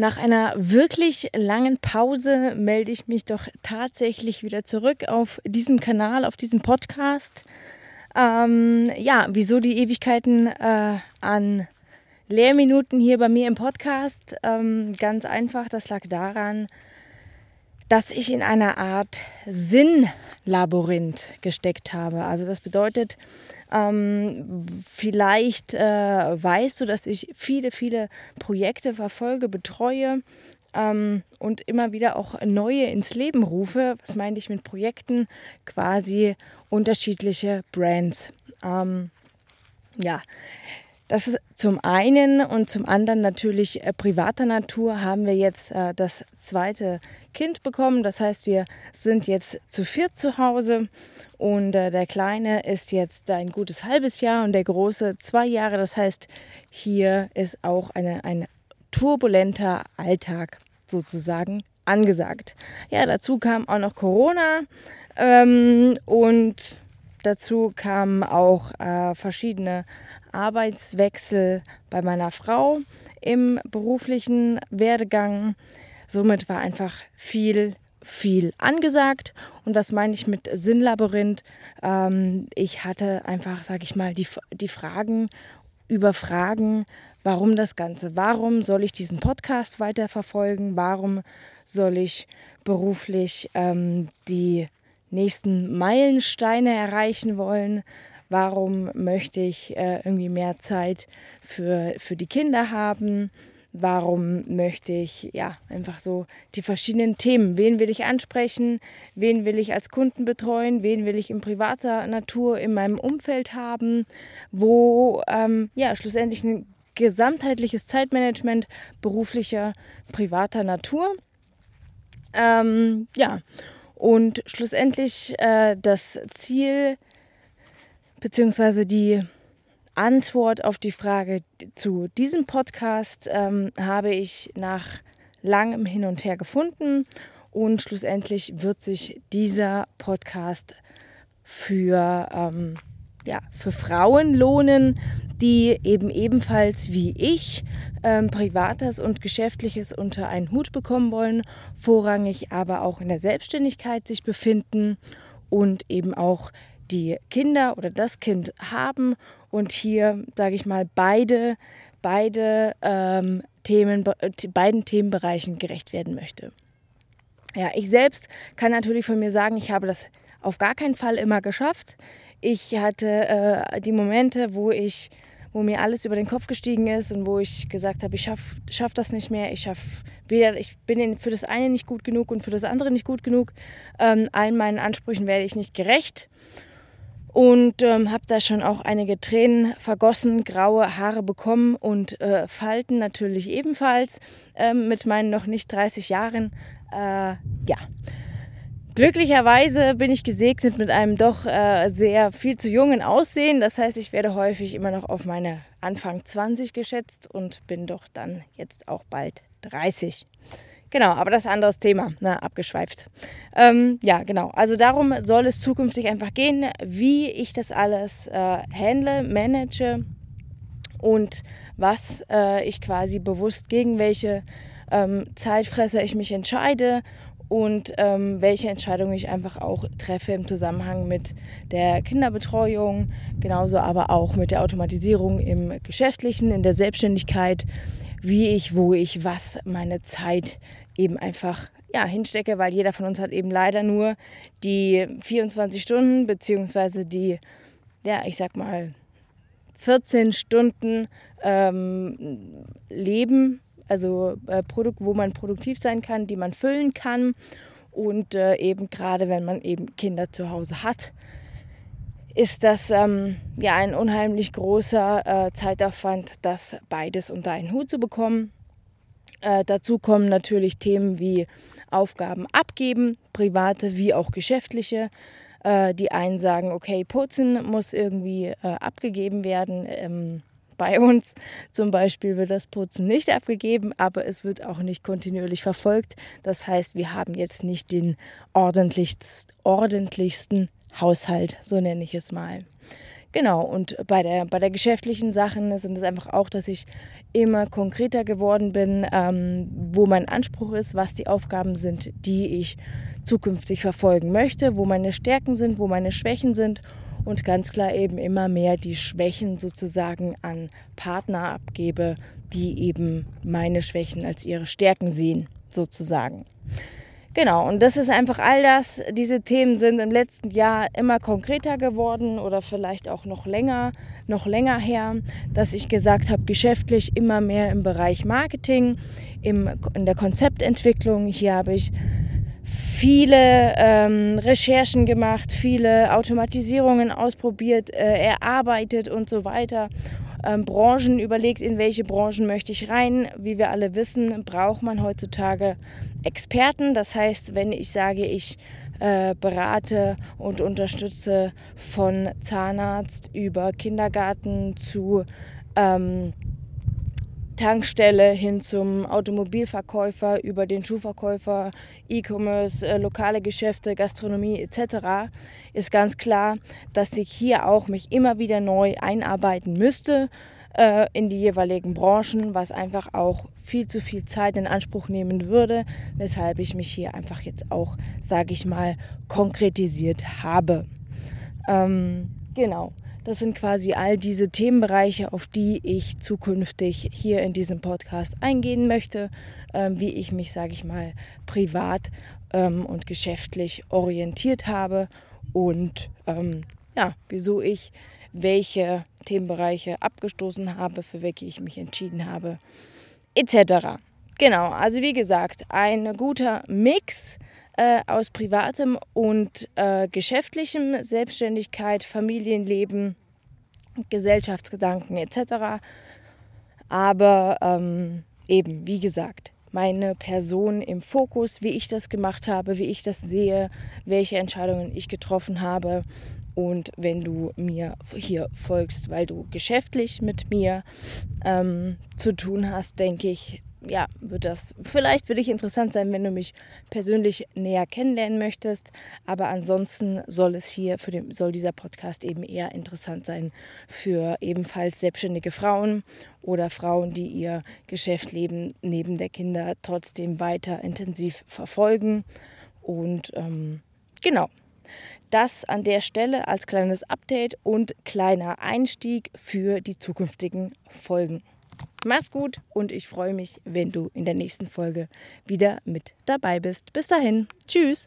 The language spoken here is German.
Nach einer wirklich langen Pause melde ich mich doch tatsächlich wieder zurück auf diesem Kanal, auf diesem Podcast. Ähm, ja, wieso die Ewigkeiten äh, an Lehrminuten hier bei mir im Podcast? Ähm, ganz einfach, das lag daran, dass ich in einer Art Sinnlabyrinth gesteckt habe. Also das bedeutet, ähm, vielleicht äh, weißt du, dass ich viele, viele Projekte verfolge, betreue ähm, und immer wieder auch neue ins Leben rufe. Was meine ich mit Projekten? Quasi unterschiedliche Brands. Ähm, ja, das ist zum einen und zum anderen natürlich äh, privater Natur haben wir jetzt äh, das zweite Kind bekommen. Das heißt, wir sind jetzt zu viert zu Hause und äh, der Kleine ist jetzt ein gutes halbes Jahr und der Große zwei Jahre. Das heißt, hier ist auch eine, ein turbulenter Alltag sozusagen angesagt. Ja, dazu kam auch noch Corona ähm, und dazu kamen auch äh, verschiedene Arbeitswechsel bei meiner Frau im beruflichen Werdegang. Somit war einfach viel, viel angesagt. Und was meine ich mit Sinnlabyrinth? Ähm, ich hatte einfach, sag ich mal, die, die Fragen über Fragen, warum das Ganze? Warum soll ich diesen Podcast weiterverfolgen? Warum soll ich beruflich ähm, die nächsten Meilensteine erreichen wollen? Warum möchte ich äh, irgendwie mehr Zeit für, für die Kinder haben? Warum möchte ich ja einfach so die verschiedenen Themen? Wen will ich ansprechen? Wen will ich als Kunden betreuen? Wen will ich in privater Natur in meinem Umfeld haben? Wo ähm, ja schlussendlich ein gesamtheitliches Zeitmanagement beruflicher, privater Natur. Ähm, ja, und schlussendlich äh, das Ziel beziehungsweise die Antwort auf die Frage zu diesem Podcast ähm, habe ich nach langem Hin und Her gefunden und schlussendlich wird sich dieser Podcast für, ähm, ja, für Frauen lohnen, die eben ebenfalls wie ich ähm, Privates und Geschäftliches unter einen Hut bekommen wollen, vorrangig aber auch in der Selbstständigkeit sich befinden und eben auch die Kinder oder das Kind haben und hier, sage ich mal, beide, beide ähm, Themen, beiden Themenbereichen gerecht werden möchte. Ja, ich selbst kann natürlich von mir sagen, ich habe das auf gar keinen Fall immer geschafft. Ich hatte äh, die Momente, wo ich wo mir alles über den Kopf gestiegen ist und wo ich gesagt habe, ich schaffe schaff das nicht mehr, ich schaff weder, ich bin für das eine nicht gut genug und für das andere nicht gut genug. Ähm, allen meinen Ansprüchen werde ich nicht gerecht und ähm, habe da schon auch einige Tränen vergossen, graue Haare bekommen und äh, Falten natürlich ebenfalls ähm, mit meinen noch nicht 30 Jahren. Äh, ja. Glücklicherweise bin ich gesegnet mit einem doch äh, sehr viel zu jungen Aussehen. Das heißt, ich werde häufig immer noch auf meine Anfang 20 geschätzt und bin doch dann jetzt auch bald 30. Genau, aber das ist ein anderes Thema, na, ne, abgeschweift. Ähm, ja, genau. Also darum soll es zukünftig einfach gehen, wie ich das alles äh, handle, manage und was äh, ich quasi bewusst gegen welche ähm, Zeitfresser ich mich entscheide und ähm, welche Entscheidungen ich einfach auch treffe im Zusammenhang mit der Kinderbetreuung, genauso aber auch mit der Automatisierung im Geschäftlichen, in der Selbstständigkeit, wie ich, wo ich, was meine Zeit eben einfach ja, hinstecke, weil jeder von uns hat eben leider nur die 24 Stunden beziehungsweise die, ja, ich sag mal, 14 Stunden ähm, Leben, also äh, Produkt, wo man produktiv sein kann, die man füllen kann. Und äh, eben gerade wenn man eben Kinder zu Hause hat, ist das ähm, ja ein unheimlich großer äh, Zeitaufwand, das beides unter einen Hut zu bekommen. Äh, dazu kommen natürlich Themen wie Aufgaben abgeben, private wie auch geschäftliche. Äh, die einen sagen, okay, Putzen muss irgendwie äh, abgegeben werden. Ähm, bei uns zum Beispiel wird das Putzen nicht abgegeben, aber es wird auch nicht kontinuierlich verfolgt. Das heißt, wir haben jetzt nicht den ordentlichsten, ordentlichsten Haushalt, so nenne ich es mal. Genau, und bei der, bei der geschäftlichen Sachen sind es einfach auch, dass ich immer konkreter geworden bin, ähm, wo mein Anspruch ist, was die Aufgaben sind, die ich zukünftig verfolgen möchte, wo meine Stärken sind, wo meine Schwächen sind und ganz klar eben immer mehr die Schwächen sozusagen an Partner abgebe, die eben meine Schwächen als ihre Stärken sehen, sozusagen. Genau, und das ist einfach all das. Diese Themen sind im letzten Jahr immer konkreter geworden oder vielleicht auch noch länger, noch länger her, dass ich gesagt habe, geschäftlich immer mehr im Bereich Marketing, im, in der Konzeptentwicklung. Hier habe ich viele ähm, Recherchen gemacht, viele Automatisierungen ausprobiert, äh, erarbeitet und so weiter ähm, Branchen überlegt, in welche Branchen möchte ich rein. Wie wir alle wissen, braucht man heutzutage Experten. Das heißt, wenn ich sage, ich äh, berate und unterstütze von Zahnarzt über Kindergarten zu ähm, Tankstelle hin zum Automobilverkäufer, über den Schuhverkäufer, E-Commerce, äh, lokale Geschäfte, Gastronomie etc., ist ganz klar, dass ich hier auch mich immer wieder neu einarbeiten müsste äh, in die jeweiligen Branchen, was einfach auch viel zu viel Zeit in Anspruch nehmen würde, weshalb ich mich hier einfach jetzt auch, sage ich mal, konkretisiert habe. Ähm, genau. Das sind quasi all diese Themenbereiche, auf die ich zukünftig hier in diesem Podcast eingehen möchte, ähm, wie ich mich, sage ich mal, privat ähm, und geschäftlich orientiert habe und ähm, ja, wieso ich welche Themenbereiche abgestoßen habe, für welche ich mich entschieden habe, etc. Genau, also wie gesagt, ein guter Mix äh, aus privatem und äh, geschäftlichem, Selbstständigkeit, Familienleben, Gesellschaftsgedanken etc. Aber ähm, eben, wie gesagt, meine Person im Fokus, wie ich das gemacht habe, wie ich das sehe, welche Entscheidungen ich getroffen habe. Und wenn du mir hier folgst, weil du geschäftlich mit mir ähm, zu tun hast, denke ich, ja, wird das vielleicht für dich interessant sein, wenn du mich persönlich näher kennenlernen möchtest. Aber ansonsten soll es hier für den, soll dieser Podcast eben eher interessant sein für ebenfalls selbstständige Frauen oder Frauen, die ihr Geschäftsleben neben der Kinder trotzdem weiter intensiv verfolgen. Und ähm, genau. Das an der Stelle als kleines Update und kleiner Einstieg für die zukünftigen Folgen. Mach's gut und ich freue mich, wenn du in der nächsten Folge wieder mit dabei bist. Bis dahin, tschüss.